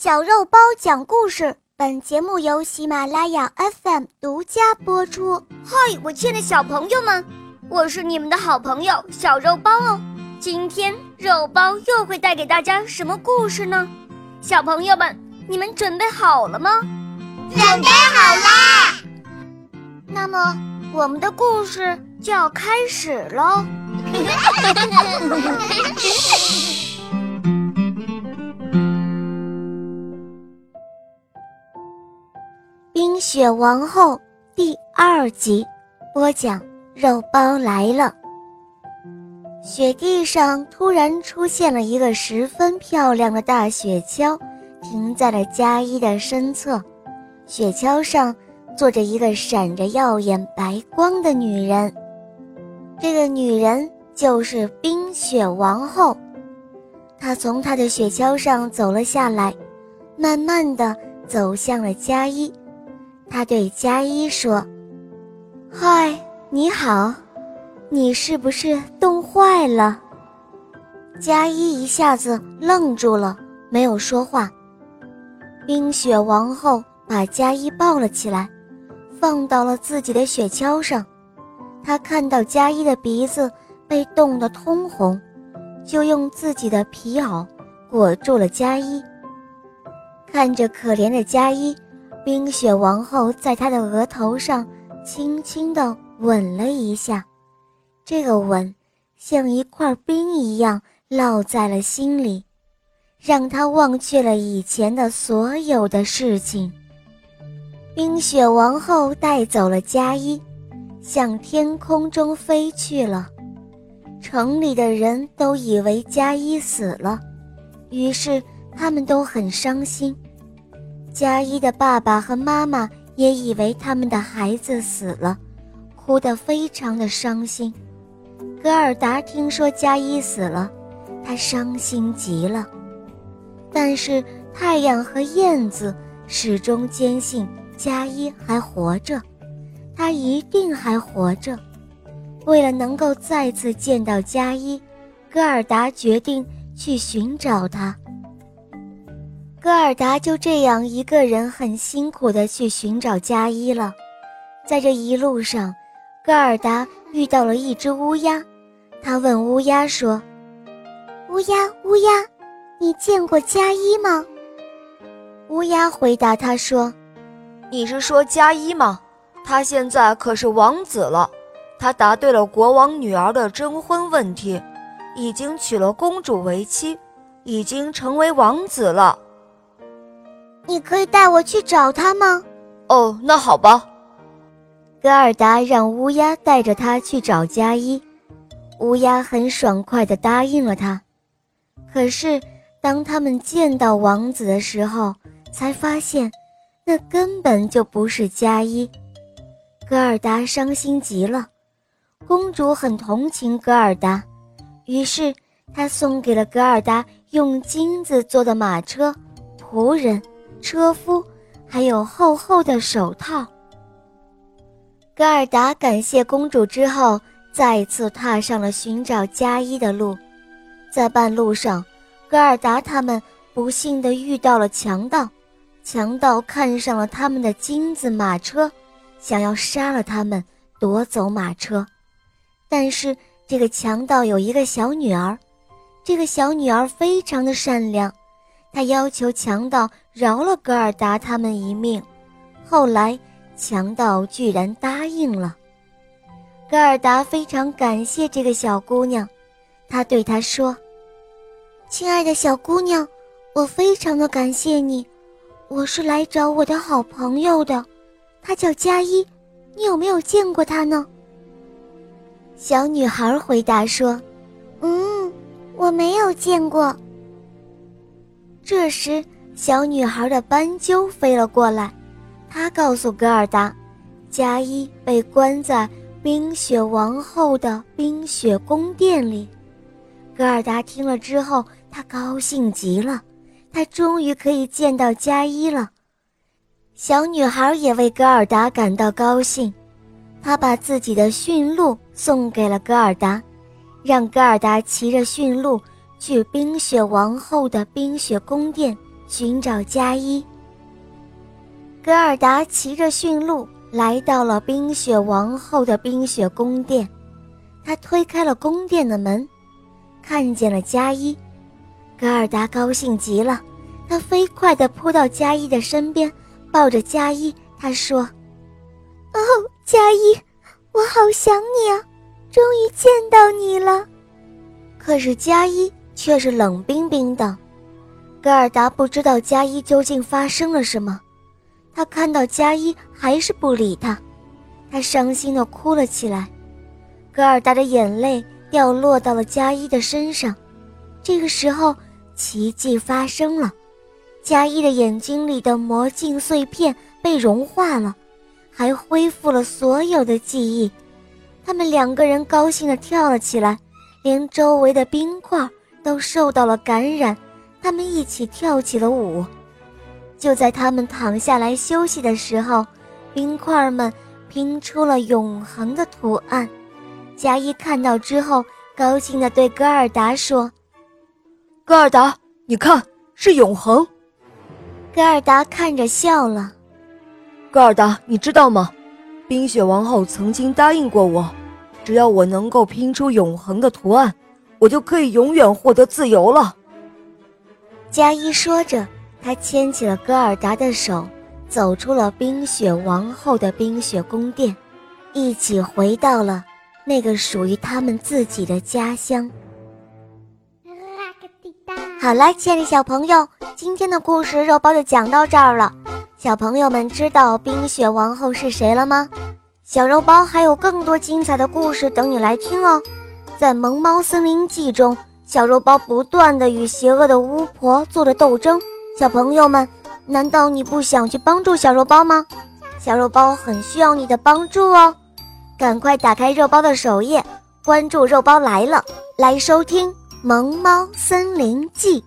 小肉包讲故事，本节目由喜马拉雅 FM 独家播出。嗨，我亲爱的小朋友们，我是你们的好朋友小肉包哦。今天肉包又会带给大家什么故事呢？小朋友们，你们准备好了吗？准备好啦！那么，我们的故事就要开始喽。雪王后第二集，播讲肉包来了。雪地上突然出现了一个十分漂亮的大雪橇，停在了加一的身侧。雪橇上坐着一个闪着耀眼白光的女人，这个女人就是冰雪王后。她从她的雪橇上走了下来，慢慢的走向了加一。他对加一说：“嗨，你好，你是不是冻坏了？”加一一下子愣住了，没有说话。冰雪王后把加一抱了起来，放到了自己的雪橇上。她看到加一的鼻子被冻得通红，就用自己的皮袄裹住了加一。看着可怜的加一。冰雪王后在他的额头上轻轻地吻了一下，这个吻像一块冰一样烙在了心里，让他忘却了以前的所有的事情。冰雪王后带走了佳一，向天空中飞去了。城里的人都以为佳一死了，于是他们都很伤心。佳一的爸爸和妈妈也以为他们的孩子死了，哭得非常的伤心。格尔达听说佳一死了，他伤心极了。但是太阳和燕子始终坚信佳一还活着，他一定还活着。为了能够再次见到佳一，格尔达决定去寻找他。戈尔达就这样一个人很辛苦地去寻找佳一了。在这一路上，戈尔达遇到了一只乌鸦，他问乌鸦说：“乌鸦，乌鸦，你见过佳一吗？”乌鸦回答他说：“你是说佳一吗？他现在可是王子了，他答对了国王女儿的征婚问题，已经娶了公主为妻，已经成为王子了。”你可以带我去找他吗？哦，那好吧。格尔达让乌鸦带着他去找加一，乌鸦很爽快地答应了他。可是，当他们见到王子的时候，才发现那根本就不是加一。格尔达伤心极了。公主很同情格尔达，于是她送给了格尔达用金子做的马车、仆人。车夫，还有厚厚的手套。格尔达感谢公主之后，再次踏上了寻找加一的路。在半路上，格尔达他们不幸地遇到了强盗，强盗看上了他们的金子马车，想要杀了他们，夺走马车。但是这个强盗有一个小女儿，这个小女儿非常的善良。他要求强盗饶了格尔达他们一命，后来强盗居然答应了。格尔达非常感谢这个小姑娘，他对她说：“亲爱的小姑娘，我非常的感谢你，我是来找我的好朋友的，他叫佳一，你有没有见过他呢？”小女孩回答说：“嗯，我没有见过。”这时，小女孩的斑鸠飞了过来，她告诉格尔达，加一被关在冰雪王后的冰雪宫殿里。格尔达听了之后，她高兴极了，她终于可以见到加一了。小女孩也为格尔达感到高兴，她把自己的驯鹿送给了格尔达，让格尔达骑着驯鹿。去冰雪王后的冰雪宫殿寻找加一。格尔达骑着驯鹿来到了冰雪王后的冰雪宫殿，他推开了宫殿的门，看见了加一。格尔达高兴极了，他飞快地扑到加一的身边，抱着加一，他说：“哦，加一，我好想你啊，终于见到你了。”可是加一却是冷冰冰的。格尔达不知道加一究竟发生了什么，他看到加一还是不理他，他伤心地哭了起来。格尔达的眼泪掉落到了加一的身上。这个时候，奇迹发生了，加一的眼睛里的魔镜碎片被融化了，还恢复了所有的记忆。他们两个人高兴地跳了起来，连周围的冰块都受到了感染。他们一起跳起了舞。就在他们躺下来休息的时候，冰块们拼出了永恒的图案。加一看到之后，高兴地对戈尔达说：“戈尔达，你看，是永恒。”戈尔达看着笑了。戈尔达，你知道吗？冰雪王后曾经答应过我，只要我能够拼出永恒的图案，我就可以永远获得自由了。加一说着，他牵起了戈尔达的手，走出了冰雪王后的冰雪宫殿，一起回到了那个属于他们自己的家乡。好了，亲爱的小朋友，今天的故事肉包就讲到这儿了。小朋友们知道冰雪王后是谁了吗？小肉包还有更多精彩的故事等你来听哦，在《萌猫森林记》中。小肉包不断的与邪恶的巫婆做着斗争，小朋友们，难道你不想去帮助小肉包吗？小肉包很需要你的帮助哦，赶快打开肉包的首页，关注“肉包来了”，来收听《萌猫森林记》。